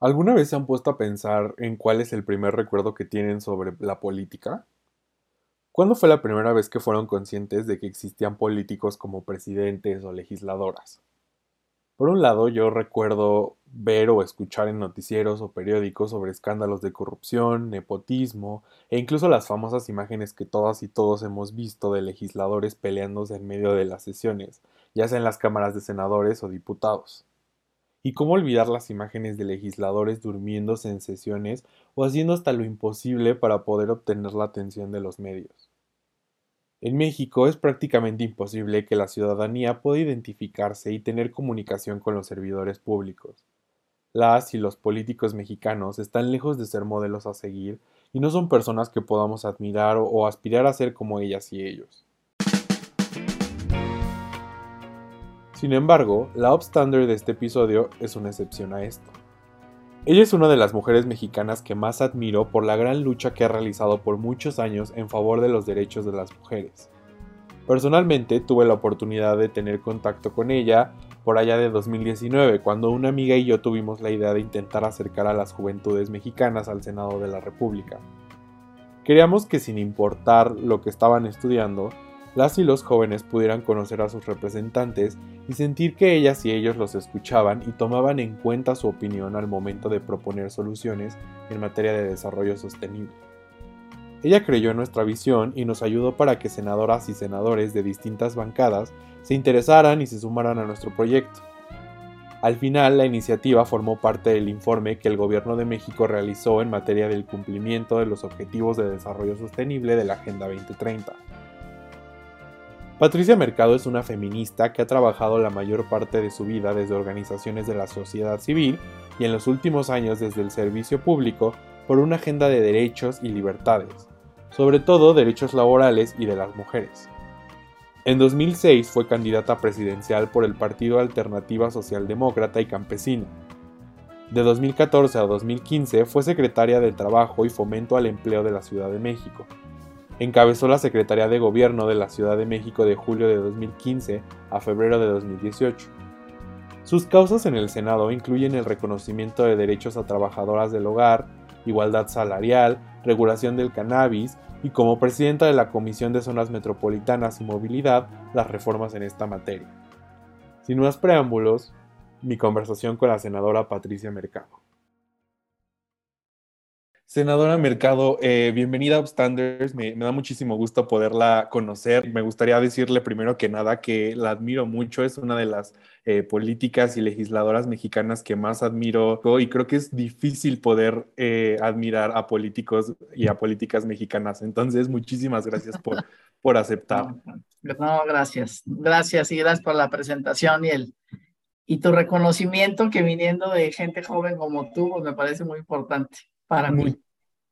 ¿Alguna vez se han puesto a pensar en cuál es el primer recuerdo que tienen sobre la política? ¿Cuándo fue la primera vez que fueron conscientes de que existían políticos como presidentes o legisladoras? Por un lado, yo recuerdo ver o escuchar en noticieros o periódicos sobre escándalos de corrupción, nepotismo e incluso las famosas imágenes que todas y todos hemos visto de legisladores peleándose en medio de las sesiones, ya sea en las cámaras de senadores o diputados. ¿Y cómo olvidar las imágenes de legisladores durmiéndose en sesiones o haciendo hasta lo imposible para poder obtener la atención de los medios? En México es prácticamente imposible que la ciudadanía pueda identificarse y tener comunicación con los servidores públicos. Las y los políticos mexicanos están lejos de ser modelos a seguir y no son personas que podamos admirar o aspirar a ser como ellas y ellos. Sin embargo, la upstander de este episodio es una excepción a esto. Ella es una de las mujeres mexicanas que más admiro por la gran lucha que ha realizado por muchos años en favor de los derechos de las mujeres. Personalmente tuve la oportunidad de tener contacto con ella por allá de 2019, cuando una amiga y yo tuvimos la idea de intentar acercar a las juventudes mexicanas al Senado de la República. Queríamos que sin importar lo que estaban estudiando, las y los jóvenes pudieran conocer a sus representantes y sentir que ellas y ellos los escuchaban y tomaban en cuenta su opinión al momento de proponer soluciones en materia de desarrollo sostenible. Ella creyó en nuestra visión y nos ayudó para que senadoras y senadores de distintas bancadas se interesaran y se sumaran a nuestro proyecto. Al final, la iniciativa formó parte del informe que el Gobierno de México realizó en materia del cumplimiento de los Objetivos de Desarrollo Sostenible de la Agenda 2030 Patricia Mercado es una feminista que ha trabajado la mayor parte de su vida desde organizaciones de la sociedad civil y en los últimos años desde el servicio público por una agenda de derechos y libertades, sobre todo derechos laborales y de las mujeres. En 2006 fue candidata presidencial por el Partido Alternativa Socialdemócrata y Campesina. De 2014 a 2015 fue secretaria de Trabajo y Fomento al Empleo de la Ciudad de México Encabezó la Secretaría de Gobierno de la Ciudad de México de julio de 2015 a febrero de 2018. Sus causas en el Senado incluyen el reconocimiento de derechos a trabajadoras del hogar, igualdad salarial, regulación del cannabis y como presidenta de la Comisión de Zonas Metropolitanas y Movilidad, las reformas en esta materia. Sin más preámbulos, mi conversación con la senadora Patricia Mercado. Senadora Mercado, eh, bienvenida a Upstanders. Me, da muchísimo gusto poderla conocer. Me gustaría decirle primero que nada que la admiro mucho. Es una de las eh, políticas y legisladoras mexicanas que más admiro y creo que es difícil poder eh, admirar a políticos y a políticas mexicanas. Entonces, muchísimas gracias por, por aceptar. No, gracias. Gracias y gracias por la presentación y el y tu reconocimiento que viniendo de gente joven como tú, pues me parece muy importante para mí.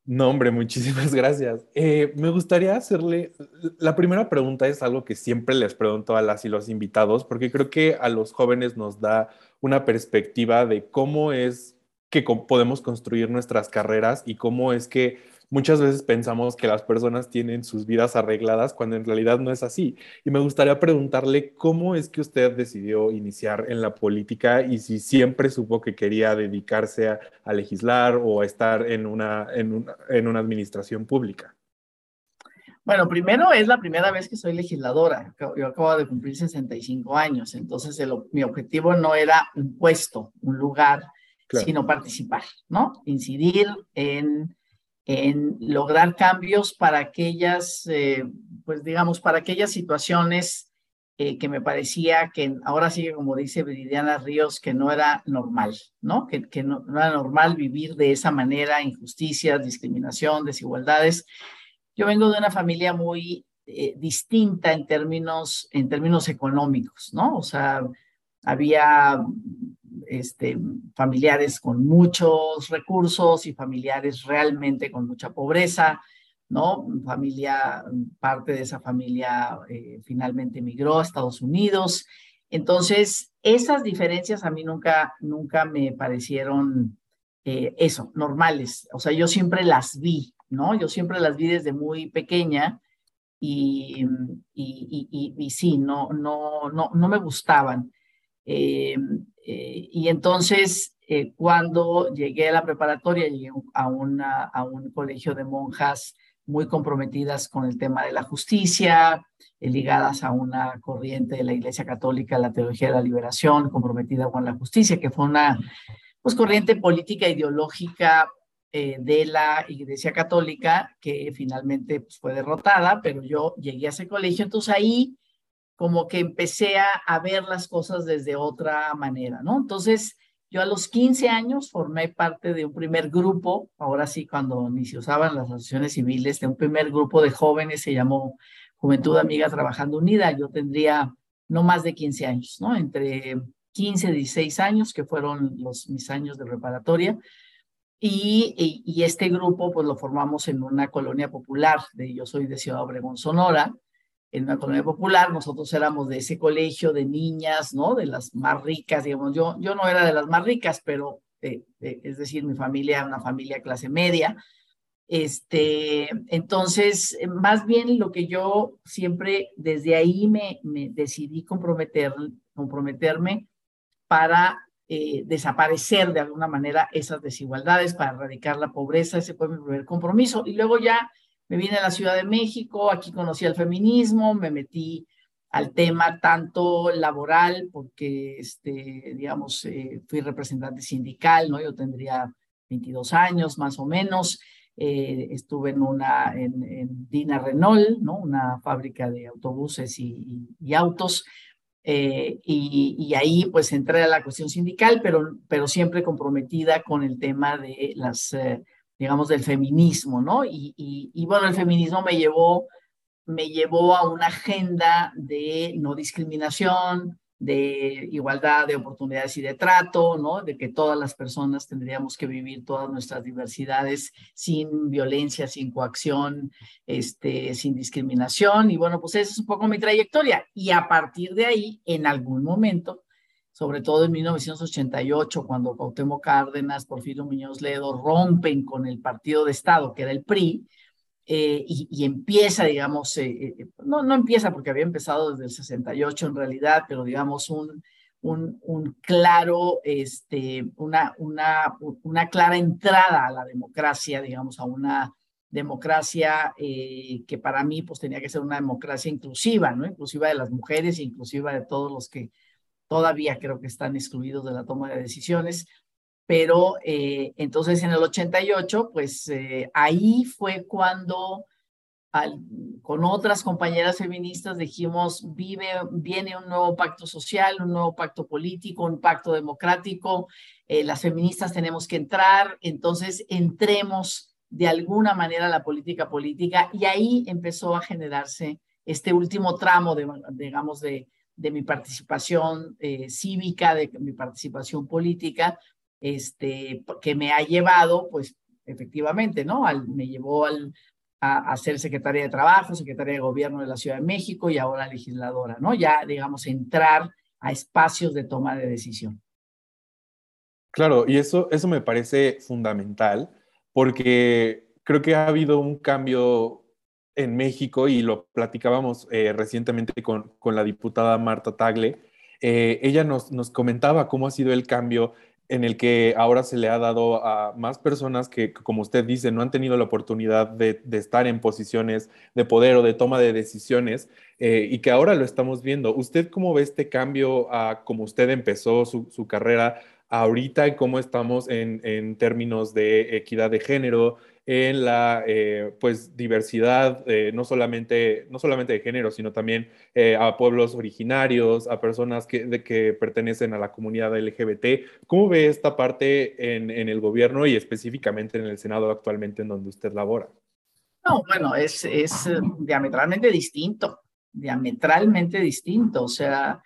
No, hombre, muchísimas gracias. Eh, me gustaría hacerle, la primera pregunta es algo que siempre les pregunto a las y los invitados, porque creo que a los jóvenes nos da una perspectiva de cómo es que podemos construir nuestras carreras y cómo es que muchas veces pensamos que las personas tienen sus vidas arregladas cuando en realidad no es así. Y me gustaría preguntarle cómo es que usted decidió iniciar en la política y si siempre supo que quería dedicarse a, legislar o a estar en una, en, en una administración pública. Bueno, primero es la primera vez que soy legisladora. Yo acabo de cumplir 65 años, entonces mi objetivo no era un puesto, un lugar, sino participar, ¿no? Incidir en en lograr cambios para aquellas, eh, pues digamos, para aquellas situaciones eh, que me parecía que ahora sigue, como dice Viridiana Ríos, que no era normal, ¿no? Que, que no, era normal vivir de esa manera, injusticias, discriminación, desigualdades. Yo vengo de una familia muy eh, distinta en términos, en términos económicos, ¿no? O sea, había este, familiares con muchos recursos y familiares realmente con mucha pobreza, ¿no? Familia, parte de esa familia eh, finalmente emigró a Estados Unidos. Entonces, esas diferencias a mí nunca, nunca me parecieron eh, eso, normales. O sea, yo siempre las vi, ¿no? Yo siempre las vi desde muy pequeña y, y, y, y sí, no, no, no, no me gustaban. Eh, eh, y entonces, eh, cuando llegué a la preparatoria, llegué a, una, a un colegio de monjas muy comprometidas con el tema de la justicia, ligadas a una corriente de la Iglesia Católica, la teología de la liberación, comprometida con la justicia, que fue una pues, corriente política ideológica eh, de la Iglesia Católica que finalmente pues, fue derrotada, pero yo llegué a ese colegio, entonces ahí como que empecé a, ver las cosas desde otra manera, ¿no? Entonces, yo a los 15 años formé parte de un primer grupo, ahora sí, cuando ni se usaban las asociaciones civiles, de un primer grupo de jóvenes, se llamó Juventud Amiga Trabajando Unida. Yo tendría no más de 15 años, ¿no? Entre 15 y 16 años, que fueron los, mis años de preparatoria. Y, este grupo pues lo formamos en una colonia popular, de, yo soy de Ciudad Obregón, Sonora, en una colonia popular, nosotros éramos de ese colegio de niñas, ¿no? De las más ricas, digamos, yo, yo no era de las más ricas, pero eh, eh, es decir, mi familia era una familia clase media. Este, entonces, más bien lo que yo siempre desde ahí me, me decidí comprometer, comprometerme para eh, desaparecer de alguna manera esas desigualdades, para erradicar la pobreza, ese fue mi primer compromiso. Y luego ya me vine a la Ciudad de México, aquí conocí el feminismo, me metí al tema tanto laboral, porque, este, digamos, eh, fui representante sindical, ¿no? Yo tendría 22 años más o menos. Eh, estuve en una, en, Dina Renault, ¿no? Una fábrica de autobuses y, y autos. Eh, y, ahí pues entré a la cuestión sindical, pero, pero siempre comprometida con el tema de las, digamos, del feminismo, ¿no? Y, bueno, el feminismo me llevó, me llevó a una agenda de no discriminación, de igualdad de oportunidades y de trato, ¿no? De que todas las personas tendríamos que vivir todas nuestras diversidades sin violencia, sin coacción, este, sin discriminación. Y bueno, pues esa es un poco mi trayectoria. Y a partir de ahí, en algún momento, sobre todo en 1988, cuando Cuauhtémoc Cárdenas, Porfirio Muñoz Ledo rompen con el partido de Estado, que era el PRI, eh, y, empieza, digamos, eh, eh, no, no empieza porque había empezado desde el 68 en realidad, pero digamos un, un, un claro, este, una, una, una clara entrada a la democracia, digamos, a una democracia que para mí pues tenía que ser una democracia inclusiva, ¿no? Inclusiva de las mujeres, inclusiva de todos los que todavía creo que están excluidos de la toma de decisiones pero eh, entonces en el 88, pues eh, ahí fue cuando con otras compañeras feministas dijimos, vive, viene un nuevo pacto social, un nuevo pacto político, un pacto democrático, eh, las feministas tenemos que entrar, entonces entremos de alguna manera a la política política y ahí empezó a generarse este último tramo, de, digamos, de, de mi participación cívica, de mi participación política, este, que me ha llevado, pues efectivamente, ¿no? Al, me llevó al, a, ser secretaria de Trabajo, secretaria de Gobierno de la Ciudad de México y ahora legisladora, ¿no? Ya, digamos, entrar a espacios de toma de decisión. Claro, y eso, eso me parece fundamental porque creo que ha habido un cambio en México y lo platicábamos eh, recientemente con, con, la diputada Marta Tagle. Eh, ella nos, nos comentaba cómo ha sido el cambio en el que ahora se le ha dado a más personas que, como usted dice, no han tenido la oportunidad de, estar en posiciones de poder o de toma de decisiones eh, y que ahora lo estamos viendo. ¿Usted cómo ve este cambio a cómo usted empezó su, su carrera ahorita y cómo estamos en, en términos de equidad de género, en la eh, pues diversidad, eh, no, solamente, no solamente de género, sino también eh, a pueblos originarios, a personas que, de, que pertenecen a la comunidad LGBT. ¿Cómo ve esta parte en, en, el gobierno y específicamente en el Senado actualmente en donde usted labora? No, bueno, es, es diametralmente distinto, diametralmente distinto. O sea,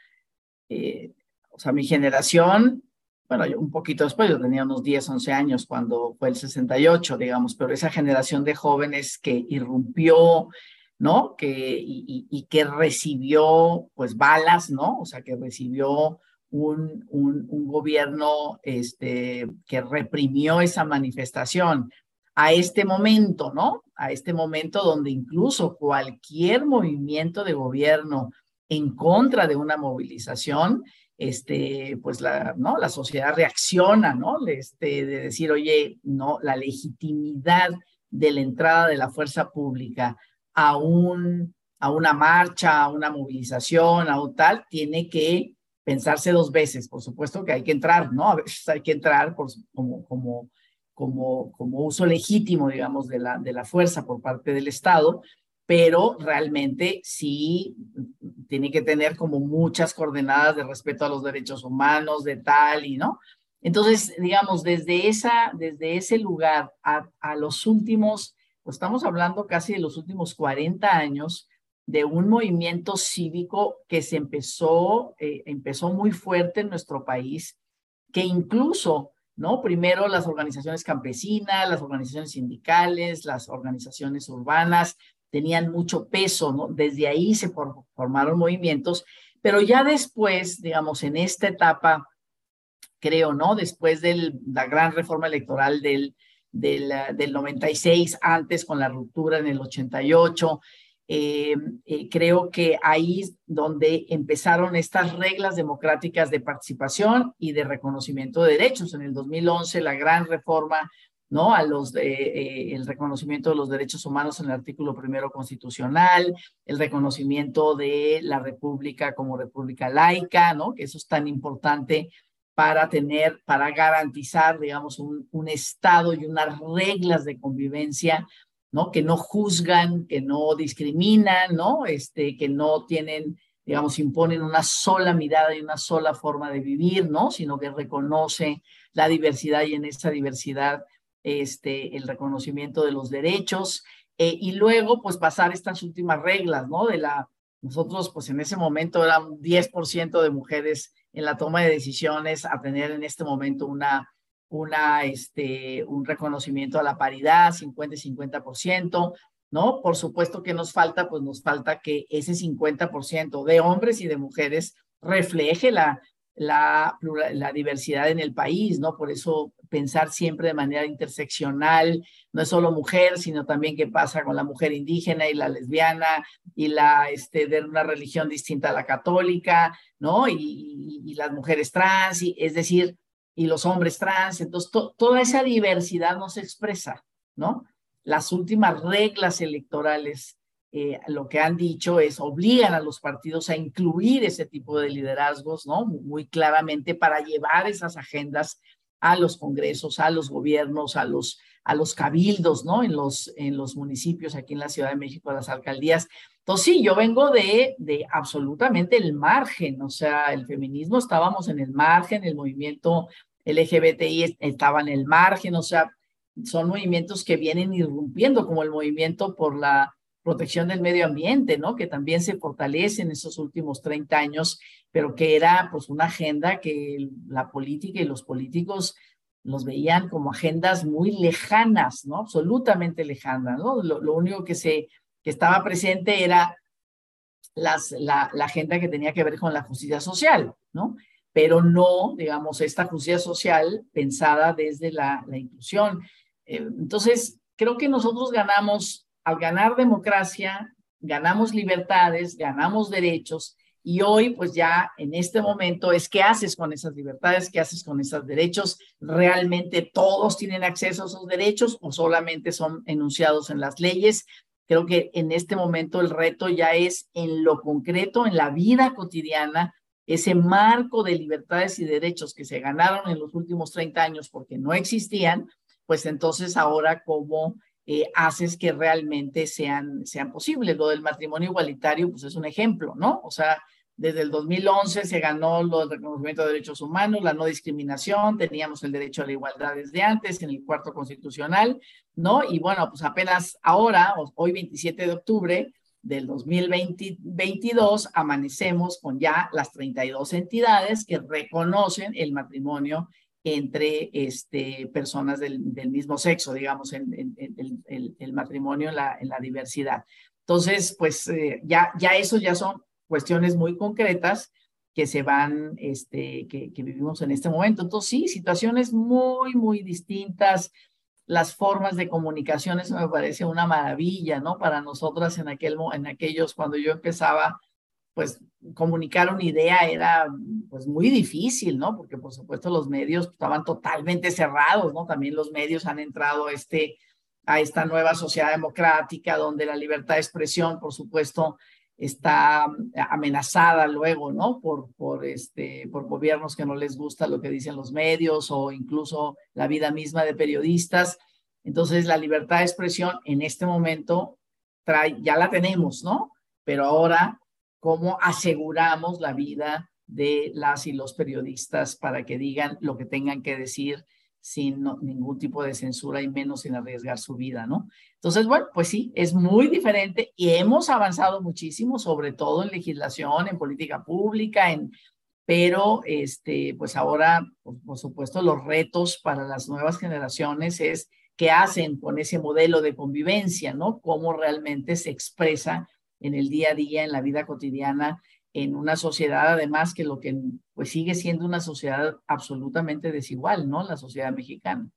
o sea, mi generación bueno, un poquito después, yo tenía unos 10, 11 años cuando fue el 68, digamos, pero esa generación de jóvenes que irrumpió, ¿no? Que, y, que recibió, pues, balas, ¿no? O sea, que recibió un, un, un, gobierno este, que reprimió esa manifestación a este momento, ¿no? A este momento donde incluso cualquier movimiento de gobierno en contra de una movilización este, pues la, ¿no? la sociedad reacciona, ¿no? Este, de decir, oye, no, la legitimidad de la entrada de la fuerza pública a, un, a una marcha, a una movilización, a un tal, tiene que pensarse dos veces. Por supuesto que hay que entrar, ¿no? A veces hay que entrar como, como, como, como uso legítimo, digamos, de la, de la fuerza por parte del Estado, pero realmente sí tiene que tener como muchas coordenadas de respeto a los derechos humanos, de tal y no. Entonces, digamos, desde, esa, desde ese lugar a, a los últimos, pues estamos hablando casi de los últimos 40 años, de un movimiento cívico que se empezó, eh, empezó muy fuerte en nuestro país, que incluso, ¿no? Primero las organizaciones campesinas, las organizaciones sindicales, las organizaciones urbanas tenían mucho peso, ¿no? Desde ahí se formaron movimientos, pero ya después, digamos, en esta etapa creo, ¿no? Después de la gran reforma electoral del, del, del 96, antes con la ruptura en el 88. Eh, eh, creo que ahí donde empezaron estas reglas democráticas de participación y de reconocimiento de derechos. En el 2011, la gran reforma, ¿no? A los, eh, el reconocimiento de los derechos humanos en el artículo primero constitucional, el reconocimiento de la república como república laica, ¿no? Que eso es tan importante para tener, para garantizar, digamos, un, un Estado y unas reglas de convivencia, ¿no? Que no juzgan, que no discriminan, ¿no? Este, que no tienen, digamos, imponen una sola mirada y una sola forma de vivir, ¿no? Sino que reconoce la diversidad y en esa diversidad, este, el reconocimiento de los derechos. Eh, y luego, pues, pasar estas últimas reglas, ¿no? De la, nosotros, pues, en ese momento eran 10% de mujeres en la toma de decisiones a tener en este momento una, una, este, un reconocimiento a la paridad, 50 y 50%, ¿no? Por supuesto que nos falta, pues nos falta que ese 50% de hombres y de mujeres refleje la, la, la diversidad en el país, ¿no? Por eso pensar siempre de manera interseccional, no es solo mujer, sino también qué pasa con la mujer indígena y la lesbiana y la este, de una religión distinta a la católica, ¿no? Y, y, las mujeres trans, y, es decir, y los hombres trans. Entonces, toda esa diversidad no se expresa, ¿no? Las últimas reglas electorales eh, lo que han dicho es obligan a los partidos a incluir ese tipo de liderazgos, ¿no? Muy claramente para llevar esas agendas a los congresos, a los gobiernos, a los, a los cabildos, ¿no? En los, en los municipios, aquí en la Ciudad de México, las alcaldías. Entonces, sí, yo vengo de, de absolutamente el margen, o sea, el feminismo estábamos en el margen, el movimiento LGBTI estaba en el margen, o sea, son movimientos que vienen irrumpiendo, como el movimiento por la protección del medio ambiente, ¿no? Que también se fortalece en esos últimos 30 años, pero que era pues una agenda que la política y los políticos los veían como agendas muy lejanas, ¿no? Absolutamente lejanas, ¿no? Lo, único que se que estaba presente era la, la, agenda que tenía que ver con la justicia social, ¿no? Pero no, digamos, esta justicia social pensada desde la, la inclusión. Eh, entonces, creo que nosotros ganamos al ganar democracia, ganamos libertades, ganamos derechos y hoy, pues ya en este momento es qué haces con esas libertades, qué haces con esos derechos. ¿Realmente todos tienen acceso a esos derechos o solamente son enunciados en las leyes? Creo que en este momento el reto ya es en lo concreto, en la vida cotidiana, ese marco de libertades y derechos que se ganaron en los últimos 30 años porque no existían, pues entonces ahora cómo eh, haces que realmente sean, sean posibles. Lo del matrimonio igualitario, pues es un ejemplo, ¿no? O sea, desde el 2011 se ganó el reconocimiento de derechos humanos, la no discriminación, teníamos el derecho a la igualdad desde antes en el cuarto constitucional, ¿no? Y bueno, pues apenas ahora, hoy 27 de octubre del 2022, amanecemos con ya las 32 entidades que reconocen el matrimonio entre este, personas del, mismo sexo, digamos, en, el, matrimonio, en la, la, diversidad. Entonces, pues eh, ya, ya eso ya son cuestiones muy concretas que se van, este, que, que, vivimos en este momento. Entonces, sí, situaciones muy, muy distintas. Las formas de comunicación, eso me parece una maravilla, ¿no? Para nosotras en, aquel, en aquellos, cuando yo empezaba pues comunicar una idea era pues muy difícil, ¿no? Porque por supuesto los medios estaban totalmente cerrados, ¿no? También los medios han entrado este, a esta nueva sociedad democrática donde la libertad de expresión, por supuesto, está amenazada luego, ¿no? Por, por, este, por gobiernos que no les gusta lo que dicen los medios o incluso la vida misma de periodistas. Entonces, la libertad de expresión en este momento trae, ya la tenemos, ¿no? Pero ahora, ¿cómo aseguramos la vida de las y los periodistas para que digan lo que tengan que decir sin ningún tipo de censura y menos sin arriesgar su vida, ¿no? Entonces, bueno, pues sí, es muy diferente y hemos avanzado muchísimo, sobre todo en legislación, en política pública, en, pero este, pues ahora, por, por supuesto, los retos para las nuevas generaciones es qué hacen con ese modelo de convivencia, ¿no? Cómo realmente se expresa en el día a día, en la vida cotidiana, en una sociedad además que lo que pues sigue siendo una sociedad absolutamente desigual, ¿no? La sociedad mexicana.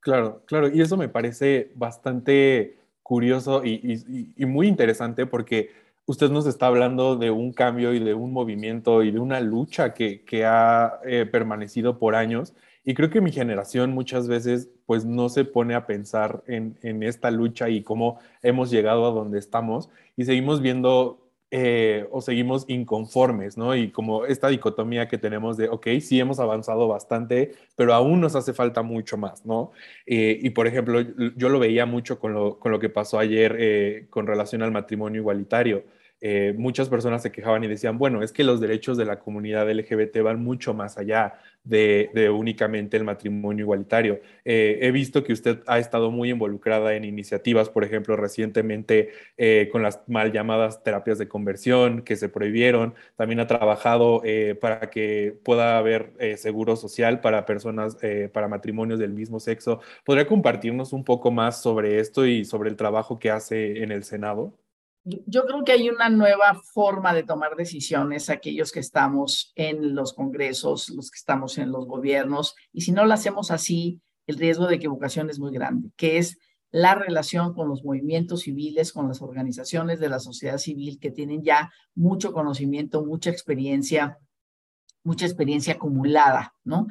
Claro, claro, y eso me parece bastante curioso y, muy interesante porque usted nos está hablando de un cambio y de un movimiento y de una lucha que, ha eh, permanecido por años. Y creo que mi generación muchas veces pues no se pone a pensar en, en esta lucha y cómo hemos llegado a donde estamos y seguimos viendo eh, o seguimos inconformes, ¿no? Y como esta dicotomía que tenemos de, ok, sí hemos avanzado bastante, pero aún nos hace falta mucho más, ¿no? Eh, y por ejemplo, yo lo veía mucho con lo, con lo que pasó ayer eh, con relación al matrimonio igualitario. Muchas personas se quejaban y decían, bueno, es que los derechos de la comunidad LGBT van mucho más allá de, únicamente el matrimonio igualitario. Eh, he visto que usted ha estado muy involucrada en iniciativas, por ejemplo, recientemente eh, con las mal llamadas terapias de conversión que se prohibieron. También ha trabajado eh, para que pueda haber seguro social para personas, para matrimonios del mismo sexo. ¿Podría compartirnos un poco más sobre esto y sobre el trabajo que hace en el Senado? Yo creo que hay una nueva forma de tomar decisiones, aquellos que estamos en los congresos, los que estamos en los gobiernos, y si no lo hacemos así, el riesgo de equivocación es muy grande, que es la relación con los movimientos civiles, con las organizaciones de la sociedad civil que tienen ya mucho conocimiento, mucha experiencia, mucha experiencia acumulada, ¿no?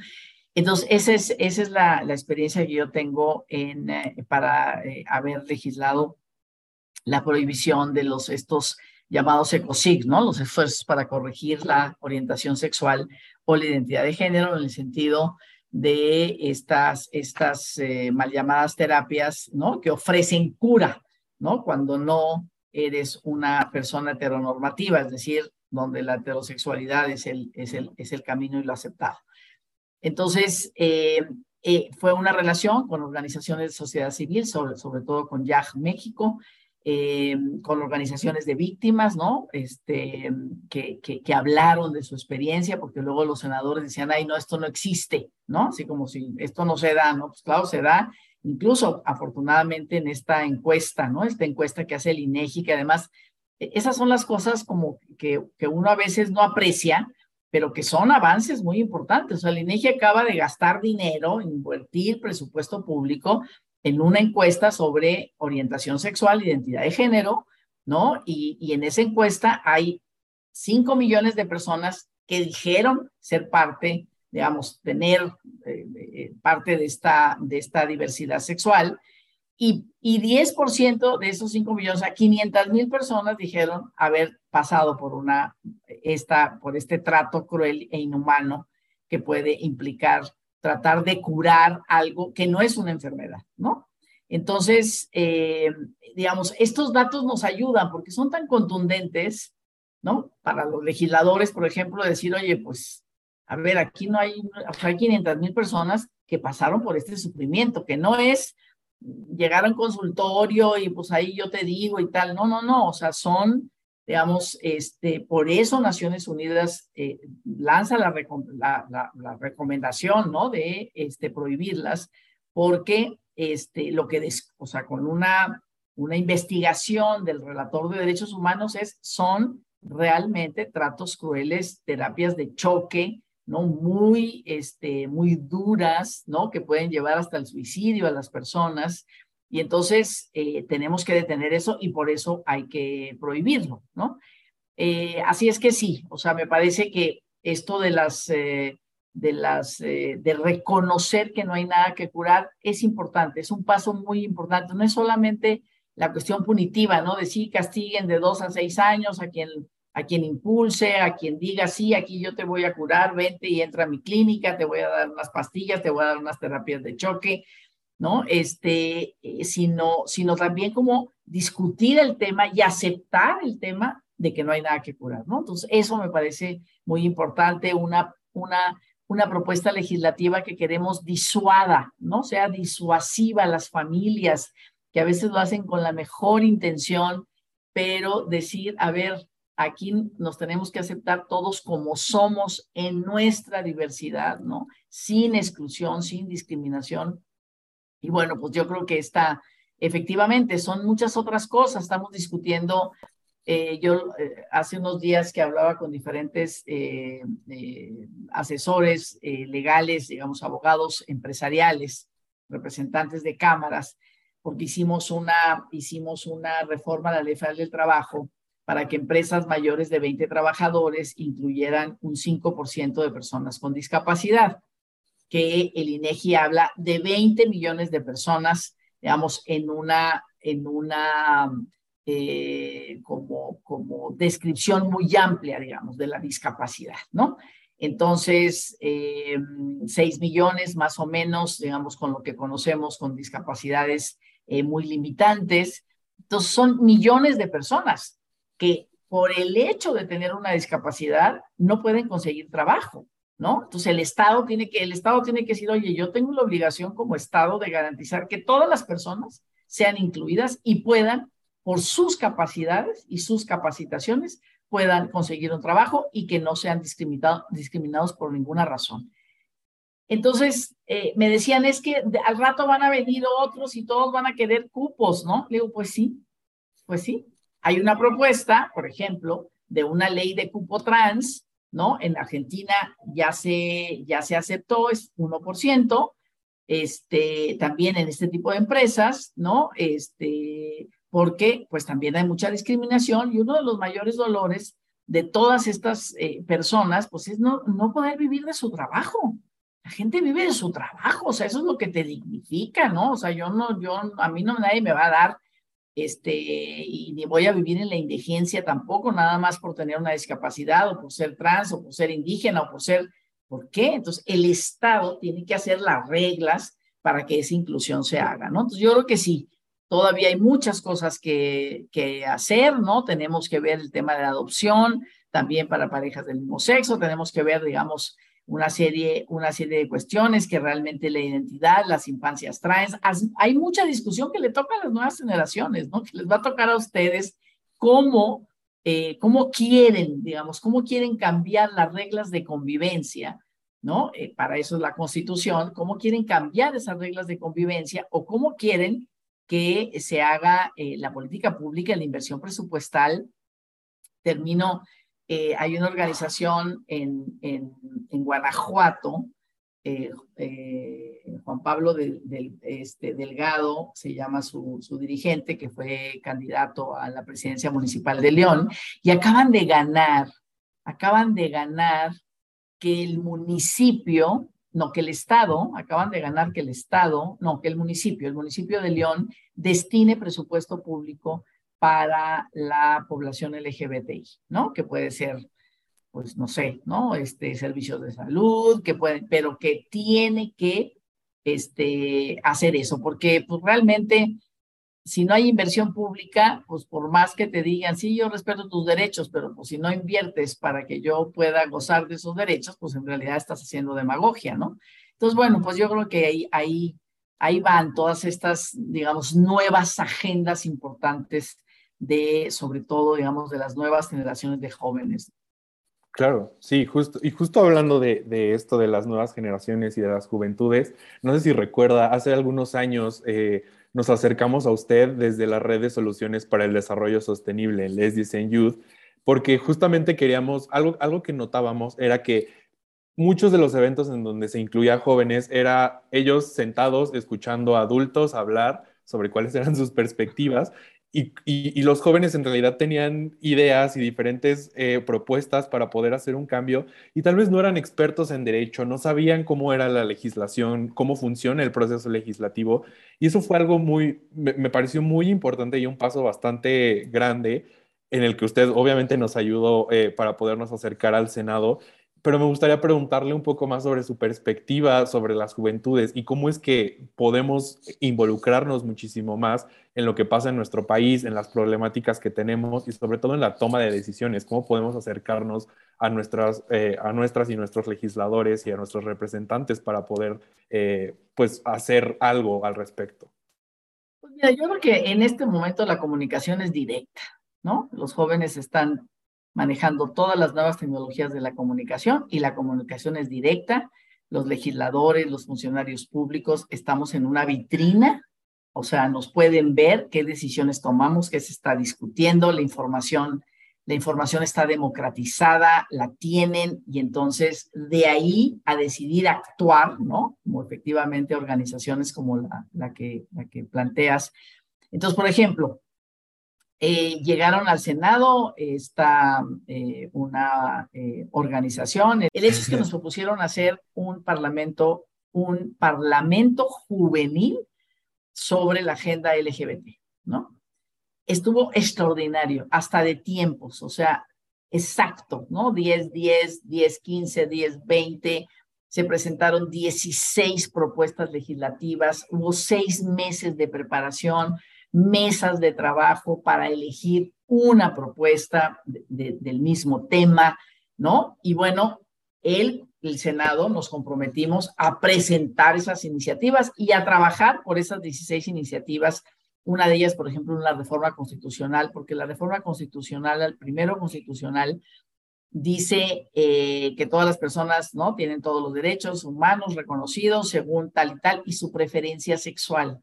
Entonces, esa es, esa es la, la experiencia que yo tengo en, eh, para eh, haber legislado la prohibición de los estos llamados ECOSIG, ¿no? Los esfuerzos para corregir la orientación sexual o la identidad de género en el sentido de estas, estas eh, mal llamadas terapias, ¿no? Que ofrecen cura, ¿no? Cuando no eres una persona heteronormativa, es decir, donde la heterosexualidad es el, es el, es el camino y lo aceptado. Entonces, eh, eh, fue una relación con organizaciones de sociedad civil, sobre, sobre todo con YAG México, eh, con organizaciones de víctimas, ¿no? Este, que, que, hablaron de su experiencia, porque luego los senadores decían, ay, no, esto no existe, ¿no? Así como si esto no se da, ¿no? Pues claro, se da, incluso afortunadamente en esta encuesta, ¿no? Esta encuesta que hace el INEGI, que además, e, esas son las cosas como que, que uno a veces no aprecia, pero que son avances muy importantes. O sea, el INEGI acaba de gastar dinero, invertir presupuesto público en una encuesta sobre orientación sexual, identidad de género, ¿no? Y, en esa encuesta hay 5 millones de personas que dijeron ser parte, digamos, tener eh, eh, parte de esta, de esta diversidad sexual. Y, y 10% de esos 5 millones, a 500 mil personas dijeron haber pasado por, una, esta, por este trato cruel e inhumano que puede implicar tratar de curar algo que no es una enfermedad, ¿no? Entonces, eh, digamos, estos datos nos ayudan porque son tan contundentes, ¿no? Para los legisladores, por ejemplo, decir, oye, pues, a ver, aquí no hay, hay 500 mil personas que pasaron por este sufrimiento, que no es llegar a un consultorio y pues ahí yo te digo y tal, no, no, no, o sea, son digamos, este, por eso Naciones Unidas eh, lanza la, la, la, recomendación, ¿no? De este, prohibirlas, porque este, lo que, o sea, con una, una investigación del relator de derechos humanos es, son realmente tratos crueles, terapias de choque, ¿no? Muy, este, muy duras, ¿no? Que pueden llevar hasta el suicidio a las personas, y entonces eh, tenemos que detener eso y por eso hay que prohibirlo, ¿no? Eh, así es que sí, o sea, me parece que esto de las, eh, de las, de reconocer que no hay nada que curar es importante, es un paso muy importante. No es solamente la cuestión punitiva, ¿no? De sí castiguen de dos a seis años a quien, a quien impulse, a quien diga, sí, aquí yo te voy a curar, vente y entra a mi clínica, te voy a dar unas pastillas, te voy a dar unas terapias de choque, ¿no? Este, sino, sino también como discutir el tema y aceptar el tema de que no hay nada que curar, ¿no? Entonces, eso me parece muy importante, una, una, una propuesta legislativa que queremos disuada, ¿no? Sea disuasiva a las familias, que a veces lo hacen con la mejor intención, pero decir, a ver, aquí nos tenemos que aceptar todos como somos en nuestra diversidad, ¿no? Sin exclusión, sin discriminación. Y bueno, pues yo creo que está, efectivamente, son muchas otras cosas. Estamos discutiendo eh, yo eh, hace unos días que hablaba con diferentes eh, asesores legales, digamos, abogados empresariales, representantes de cámaras, porque hicimos una, hicimos una reforma a la ley federal del trabajo para que empresas mayores de 20 trabajadores incluyeran un 5% de personas con discapacidad, que el INEGI habla de 20 millones de personas, digamos, en una, en una eh, como, como descripción muy amplia, digamos, de la discapacidad, ¿no? Entonces, eh, 6 millones más o menos, digamos, con lo que conocemos con discapacidades eh, muy limitantes. Entonces, son millones de personas que por el hecho de tener una discapacidad no pueden conseguir trabajo, ¿no? Entonces, el Estado tiene que, el Estado tiene que decir, oye, yo tengo la obligación como Estado de garantizar que todas las personas sean incluidas y puedan por sus capacidades y sus capacitaciones puedan conseguir un trabajo y que no sean discriminados por ninguna razón. Entonces, eh, me decían, es que al rato van a venir otros y todos van a querer cupos, ¿no? Le digo, pues sí, pues sí. Hay una propuesta, por ejemplo, de una ley de cupo trans, ¿no? En Argentina ya se, ya se aceptó, es 1%, este, también en este tipo de empresas, ¿no? Este, porque pues también hay mucha discriminación y uno de los mayores dolores de todas estas eh, personas pues es no, no poder vivir de su trabajo. La gente vive de su trabajo, o sea, eso es lo que te dignifica, ¿no? O sea, yo no, yo, a mí no nadie me va a dar, este, y ni voy a vivir en la indigencia tampoco, nada más por tener una discapacidad o por ser trans o por ser indígena o por ser, ¿por qué? Entonces, el Estado tiene que hacer las reglas para que esa inclusión se haga, ¿no? Entonces, yo creo que sí, Todavía hay muchas cosas que, que hacer, ¿no? Tenemos que ver el tema de la adopción, también para parejas del mismo sexo, tenemos que ver, digamos, una serie, una serie de cuestiones que realmente la identidad, las infancias traen. Hay mucha discusión que le toca a las nuevas generaciones, ¿no? Que les va a tocar a ustedes cómo, eh, cómo quieren, digamos, cómo quieren cambiar las reglas de convivencia, ¿no? Eh, para eso es la constitución, cómo quieren cambiar esas reglas de convivencia o cómo quieren que se haga eh, la política pública, la inversión presupuestal. Termino, eh, hay una organización en, en, Guanajuato, eh, Juan Pablo este, Delgado, se llama su, su, dirigente, que fue candidato a la presidencia municipal de León, y acaban de ganar, acaban de ganar que el municipio no, que el Estado, acaban de ganar que el Estado, no, que el municipio, el municipio de León, destine presupuesto público para la población LGBTI, ¿no? Que puede ser, pues, no sé, ¿no? Este, servicios de salud, que pueden, pero que tiene que, este, hacer eso, porque, pues, realmente si no hay inversión pública, pues por más que te digan, sí, yo respeto tus derechos, pero pues si no inviertes para que yo pueda gozar de esos derechos, pues en realidad estás haciendo demagogia, ¿no? Entonces, bueno, pues yo creo que ahí, ahí, ahí van todas estas, digamos, nuevas agendas importantes de, sobre todo, digamos, de las nuevas generaciones de jóvenes. Claro, sí, justo, y justo hablando de, de, esto de las nuevas generaciones y de las juventudes, no sé si recuerda, hace algunos años eh, nos acercamos a usted desde la red de soluciones para el desarrollo sostenible, Les Design Youth, porque justamente queríamos, algo, algo que notábamos era que muchos de los eventos en donde se incluía jóvenes era ellos sentados escuchando a adultos hablar sobre cuáles eran sus perspectivas y, los jóvenes en realidad tenían ideas y diferentes eh, propuestas para poder hacer un cambio y tal vez no eran expertos en derecho, no sabían cómo era la legislación, cómo funciona el proceso legislativo y eso fue algo muy, me, pareció muy importante y un paso bastante grande en el que usted obviamente nos ayudó eh, para podernos acercar al Senado pero me gustaría preguntarle un poco más sobre su perspectiva sobre las juventudes y cómo es que podemos involucrarnos muchísimo más en lo que pasa en nuestro país, en las problemáticas que tenemos y sobre todo en la toma de decisiones, cómo podemos acercarnos a nuestras, eh, a nuestras y nuestros legisladores y a nuestros representantes para poder eh, pues hacer algo al respecto. Pues mira, yo creo que en este momento la comunicación es directa, ¿no? Los jóvenes están manejando todas las nuevas tecnologías de la comunicación y la comunicación es directa. Los legisladores, los funcionarios públicos, estamos en una vitrina, o sea, nos pueden ver qué decisiones tomamos, qué se está discutiendo, la información, la información está democratizada, la tienen y entonces de ahí a decidir actuar, ¿no? Como efectivamente organizaciones como la, que, la que planteas. Entonces, por ejemplo, eh, llegaron al Senado, está eh, una eh, organización. El hecho es que nos propusieron hacer un parlamento, un parlamento juvenil sobre la agenda LGBT, ¿no? Estuvo extraordinario, hasta de tiempos, o sea, exacto, ¿no? 10, 10, 10, 15, 10, 20. Se presentaron 16 propuestas legislativas, hubo seis meses de preparación mesas de trabajo para elegir una propuesta del mismo tema, ¿no? Y bueno, el, el Senado nos comprometimos a presentar esas iniciativas y a trabajar por esas 16 iniciativas. Una de ellas, por ejemplo, la reforma constitucional, porque la reforma constitucional, el primero constitucional, dice eh, que todas las personas no tienen todos los derechos humanos reconocidos según tal y tal y su preferencia sexual.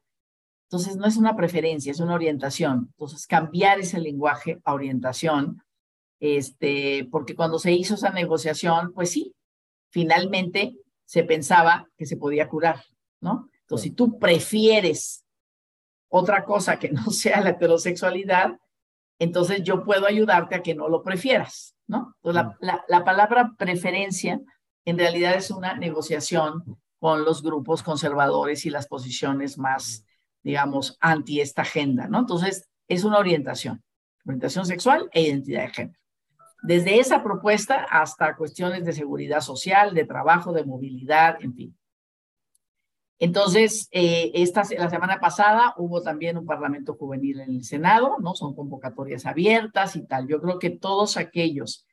Entonces, no es una preferencia, es una orientación. Entonces, cambiar ese lenguaje a orientación, este, porque cuando se hizo esa negociación, pues sí, finalmente se pensaba que se podía curar, ¿no? Entonces, si tú prefieres otra cosa que no sea la heterosexualidad, entonces yo puedo ayudarte a que no lo prefieras, ¿no? Entonces, la, la palabra preferencia en realidad es una negociación con los grupos conservadores y las posiciones más digamos, anti esta agenda, ¿no? Entonces, es una orientación, orientación sexual e identidad de género. Desde esa propuesta hasta cuestiones de seguridad social, de trabajo, de movilidad, en fin. Entonces, eh, esta, la semana pasada hubo también un Parlamento Juvenil en el Senado, ¿no? Son convocatorias abiertas y tal. Yo creo que todos aquellos,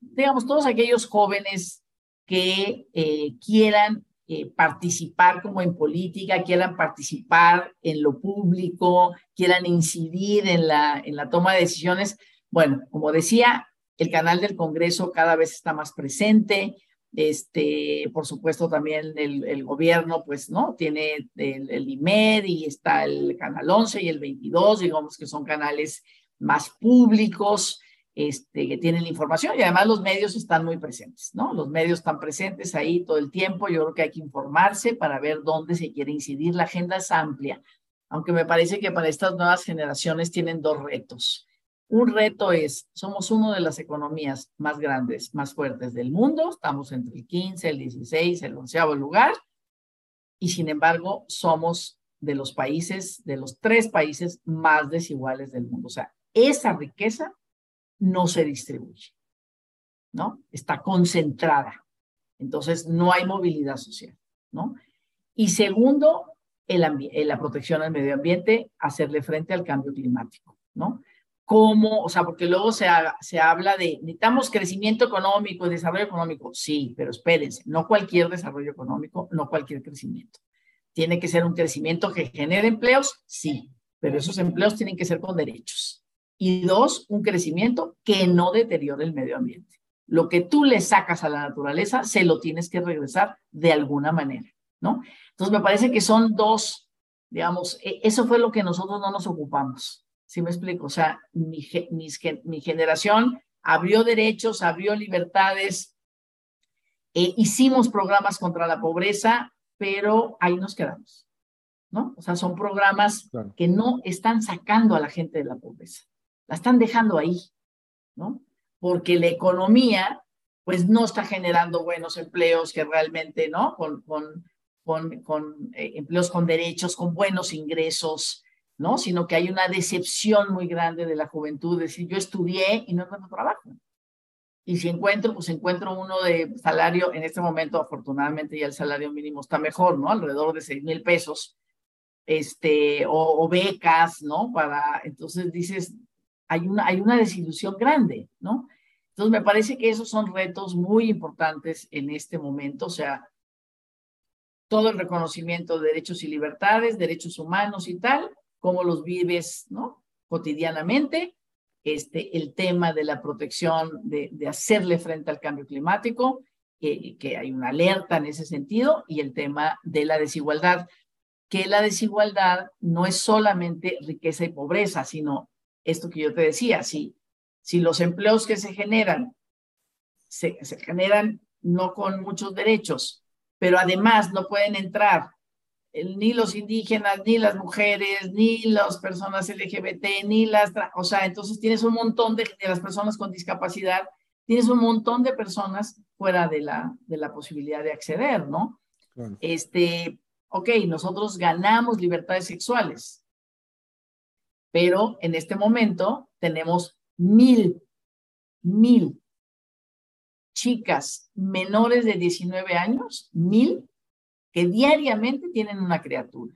digamos, todos aquellos jóvenes que eh, quieran eh, participar como en política, quieran participar en lo público, quieran incidir en la, en la toma de decisiones. Bueno, como decía, el canal del Congreso cada vez está más presente. Este, por supuesto, también el, el gobierno, pues, ¿no? Tiene el, el, IMED y está el canal 11 y el 22, digamos que son canales más públicos este, que tienen la información y además los medios están muy presentes, ¿no? Los medios están presentes ahí todo el tiempo. Yo creo que hay que informarse para ver dónde se quiere incidir. La agenda es amplia, aunque me parece que para estas nuevas generaciones tienen dos retos. Un reto es, somos una de las economías más grandes, más fuertes del mundo, estamos entre el 15, el 16, el onceavo lugar, y sin embargo somos de los países, de los tres países más desiguales del mundo. O sea, esa riqueza no se distribuye, ¿no? Está concentrada. Entonces, no hay movilidad social, ¿no? Y segundo, el eh, la protección al medio ambiente, hacerle frente al cambio climático, ¿no? ¿Cómo? O sea, porque luego se, se habla de, necesitamos crecimiento económico y desarrollo económico. Sí, pero espérense, no cualquier desarrollo económico, no cualquier crecimiento. Tiene que ser un crecimiento que genere empleos, sí, pero esos empleos tienen que ser con derechos y dos, un crecimiento que no deteriore el medio ambiente. Lo que tú le sacas a la naturaleza, se lo tienes que regresar de alguna manera, ¿no? Entonces, me parece que son dos, digamos, e, eso fue lo que nosotros no nos ocupamos, ¿sí me explico? O sea, mi, mi generación abrió derechos, abrió libertades, e hicimos programas contra la pobreza, pero ahí nos quedamos. ¿no? O sea, son programas que no están sacando a la gente de la pobreza, la están dejando ahí, ¿no? Porque la economía, pues no está generando buenos empleos que realmente, ¿no? Con, con, con, con eh, empleos con derechos, con buenos ingresos, ¿no? Sino que hay una decepción muy grande de la juventud, decir, yo estudié y no encuentro trabajo. Y si encuentro, pues encuentro uno de salario, en este momento afortunadamente ya el salario mínimo está mejor, ¿no? Alrededor de 6 mil pesos, este, o, becas, ¿no? Para, entonces dices, hay una, hay una desilusión grande, ¿no? Entonces me parece que esos son retos muy importantes en este momento, o sea, todo el reconocimiento de derechos y libertades, derechos humanos y tal, cómo los vives, ¿no? Cotidianamente, este, el tema de la protección, de, hacerle frente al cambio climático, que, que hay una alerta en ese sentido, y el tema de la desigualdad, que la desigualdad no es solamente riqueza y pobreza, sino esto que yo te decía, si, si los empleos que se generan se, se generan no con muchos derechos, pero además no pueden entrar ni los indígenas, ni las mujeres, ni las personas LGBT, ni las, o sea, entonces tienes un montón de, de, las personas con discapacidad, tienes un montón de personas fuera de la, de la posibilidad de acceder, ¿no? Este, ok, nosotros ganamos libertades sexuales, pero en este momento tenemos mil, mil chicas menores de 19 años, mil que diariamente tienen una criatura.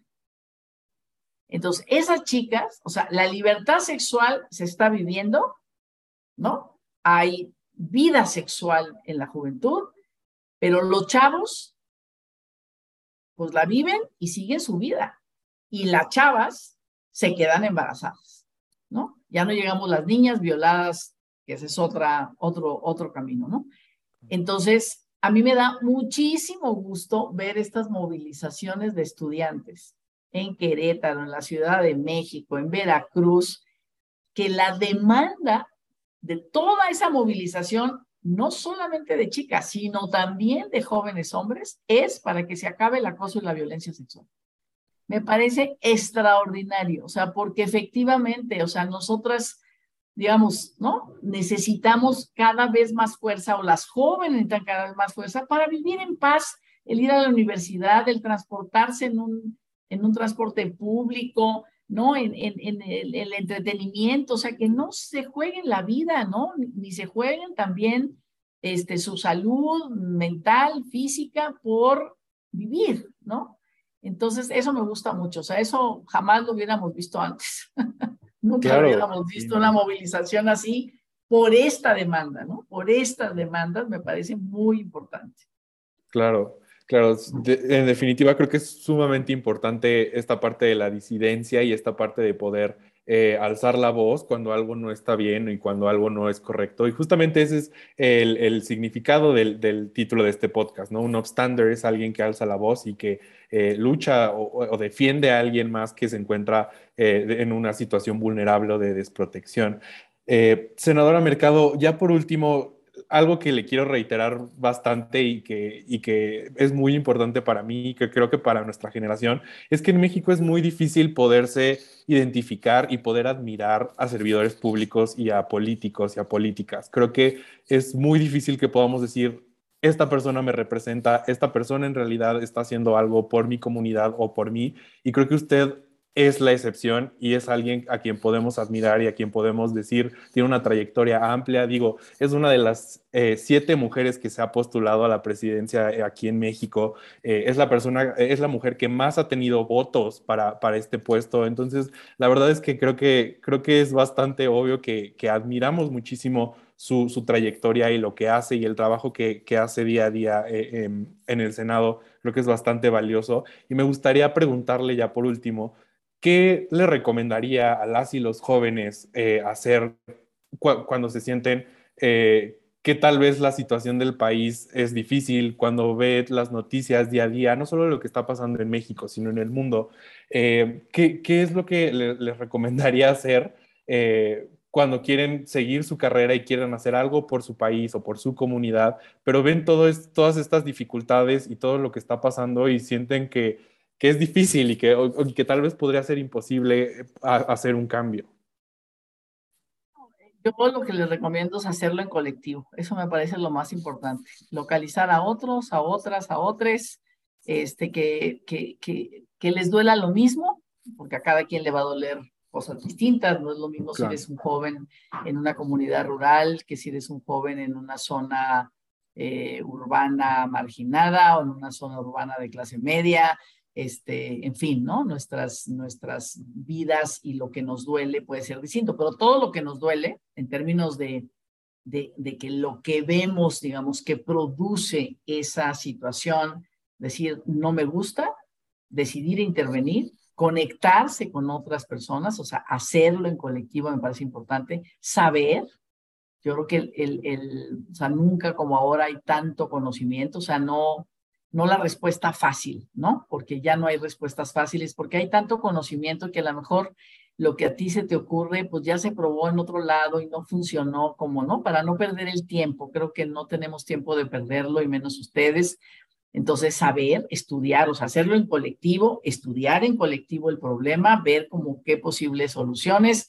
Entonces, esas chicas, o sea, la libertad sexual se está viviendo, ¿no? Hay vida sexual en la juventud, pero los chavos, pues la viven y siguen su vida. Y las chavas se quedan embarazadas, ¿no? Ya no llegamos las niñas violadas, que ese es otra, otro, otro camino, ¿no? Entonces, a mí me da muchísimo gusto ver estas movilizaciones de estudiantes en Querétaro, en la Ciudad de México, en Veracruz, que la demanda de toda esa movilización, no solamente de chicas, sino también de jóvenes hombres, es para que se acabe el acoso y la violencia sexual. Me parece extraordinario, o sea, porque efectivamente, o sea, nosotras digamos, ¿no? Necesitamos cada vez más fuerza, o las jóvenes necesitan cada vez más fuerza para vivir en paz, el ir a la universidad, el transportarse en un, en un transporte público, ¿no? En, en, el, entretenimiento, o sea, que no se jueguen la vida, ¿no? Ni, se jueguen también este, su salud mental, física, por vivir, ¿no? Entonces, eso me gusta mucho, o sea, eso jamás lo hubiéramos visto antes. Nunca habíamos visto una movilización así por esta demanda, ¿no? Por estas demandas me parece muy importante. Claro, claro. en definitiva, creo que es sumamente importante esta parte de la disidencia y esta parte de poder eh, alzar la voz cuando algo no está bien y cuando algo no es correcto. Y justamente ese es el, significado del, título de este podcast, ¿no? Un upstander es alguien que alza la voz y que eh, lucha o, defiende a alguien más que se encuentra eh, en una situación vulnerable o de desprotección. senadora Mercado, ya por último, algo que le quiero reiterar bastante y que, y que es muy importante para mí y que creo que para nuestra generación es que en México es muy difícil poderse identificar y poder admirar a servidores públicos y a políticos y a políticas. Creo que es muy difícil que podamos decir, esta persona me representa, esta persona en realidad está haciendo algo por mi comunidad o por mí. Y creo que usted es la excepción y es alguien a quien podemos admirar y a quien podemos decir tiene una trayectoria amplia. Digo, es una de las eh, siete mujeres que se ha postulado a la presidencia eh, aquí en México. Eh, es la persona, es la mujer que más ha tenido votos para, para este puesto. Entonces, la verdad es que creo que, creo que es bastante obvio que, que admiramos muchísimo su, su, trayectoria y lo que hace y el trabajo que, que hace día a día en, en el Senado. Creo que es bastante valioso. Y me gustaría preguntarle ya por último, ¿qué le recomendaría a las y los jóvenes eh, hacer cuando se sienten eh, que tal vez la situación del país es difícil, cuando ve las noticias día a día, no solo lo que está pasando en México, sino en el mundo? Eh, ¿qué, es lo que les recomendaría hacer? cuando quieren seguir su carrera y quieren hacer algo por su país o por su comunidad, pero ven todo todas estas dificultades y todo lo que está pasando y sienten que que es difícil y que, que tal vez podría ser imposible eh, hacer un cambio. Yo lo que les recomiendo es hacerlo en colectivo. Eso me parece lo más importante. Localizar a otros, a otras, a otros, este, que, que, que, que les duela lo mismo, porque a cada quien le va a doler cosas distintas. No es lo mismo si eres un joven en una comunidad rural que si eres un joven en una zona eh, urbana marginada o en una zona urbana de clase media este, en fin, ¿no? Nuestras, nuestras vidas y lo que nos duele puede ser distinto, pero todo lo que nos duele en términos de, de, que lo que vemos, digamos, que produce esa situación, decir, no me gusta, decidir intervenir, conectarse con otras personas, o sea, hacerlo en colectivo me parece importante, saber, yo creo que el, el, nunca como ahora hay tanto conocimiento, o sea, no, no la respuesta fácil, ¿no? Porque ya no hay respuestas fáciles, porque hay tanto conocimiento que a lo mejor lo que a ti se te ocurre, pues ya se probó en otro lado y no funcionó como, ¿no? Para no perder el tiempo, creo que no tenemos tiempo de perderlo y menos ustedes. Entonces, saber, estudiar, o sea, hacerlo en colectivo, estudiar en colectivo el problema, ver como qué posibles soluciones,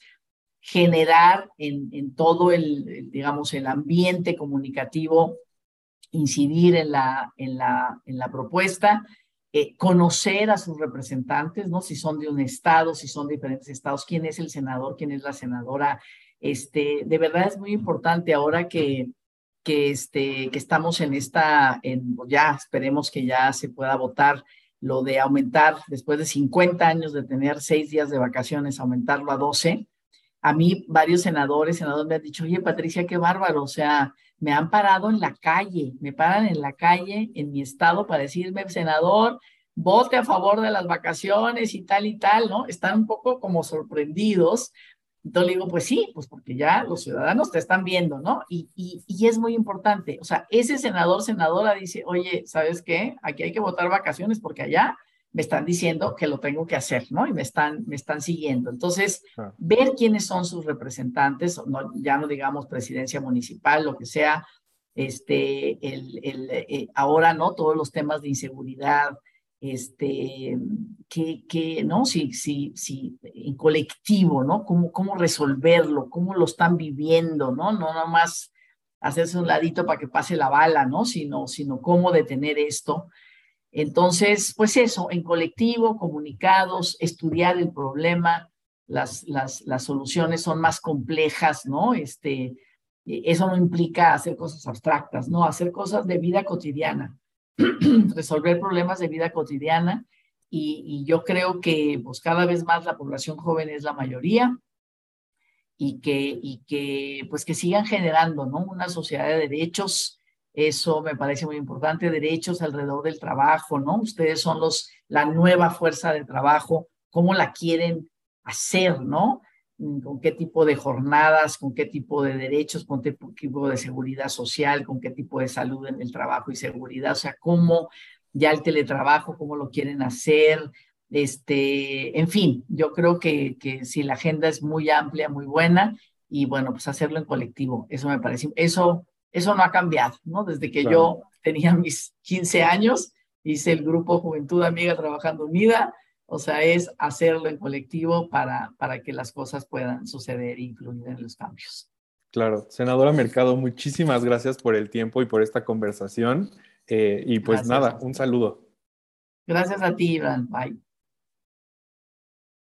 generar en, en todo el, digamos, el ambiente comunicativo incidir en la, en la, en la propuesta, eh, conocer a sus representantes, ¿no? Si son de un estado, si son diferentes estados, quién es el senador, quién es la senadora. Este, de verdad es muy importante ahora que, que, este, que estamos en esta, en, ya esperemos que ya se pueda votar lo de aumentar, después de 50 años de tener seis días de vacaciones, aumentarlo a 12. A mí varios senadores, senadores me han dicho, oye, Patricia, qué bárbaro, o sea, me han parado en la calle, me paran en la calle en mi estado para decirme, senador, vote a favor de las vacaciones y tal y tal, ¿no? Están un poco como sorprendidos. Entonces le digo, pues sí, pues porque ya los ciudadanos te están viendo, ¿no? Y, y, y es muy importante. O sea, ese senador, senadora dice, oye, ¿sabes qué? Aquí hay que votar vacaciones porque allá me están diciendo que lo tengo que hacer, ¿no? Y me están, me están siguiendo. Entonces, ver quiénes son sus representantes, no, ya no digamos presidencia municipal, lo que sea, este, el, el, eh, ahora, ¿no? Todos los temas de inseguridad, este, que, que ¿no? Si, si, si, en colectivo, ¿no? ¿Cómo, cómo resolverlo, cómo lo están viviendo, ¿no? No nomás hacerse un ladito para que pase la bala, ¿no? Sino, sino cómo detener esto. Entonces, pues eso, en colectivo, comunicados, estudiar el problema, las, las, las soluciones son más complejas, ¿no? Este, eso no implica hacer cosas abstractas, no, hacer cosas de vida cotidiana, resolver problemas de vida cotidiana. Y, y, yo creo que pues, cada vez más la población joven es la mayoría y que, y que, pues, que sigan generando ¿no? una sociedad de derechos eso me parece muy importante. Derechos alrededor del trabajo, ¿no? Ustedes son los, la nueva fuerza de trabajo. ¿Cómo la quieren hacer, ¿no? con qué tipo de jornadas, con qué tipo de derechos, con qué tipo de seguridad social, con qué tipo de salud en el trabajo y seguridad, o sea, cómo ya el teletrabajo, cómo lo quieren hacer, este, en fin, yo creo que, que si la agenda es muy amplia, muy buena, y bueno, pues hacerlo en colectivo, eso me parece, eso eso no ha cambiado, ¿no? Desde que yo tenía mis 15 años, hice el grupo Juventud Amiga Trabajando Unida, o sea, es hacerlo en colectivo para, para que las cosas puedan suceder e influir en los cambios. Claro, senadora Mercado, muchísimas gracias por el tiempo y por esta conversación. Eh, y pues nada, un saludo. Gracias a ti, Iván. Bye.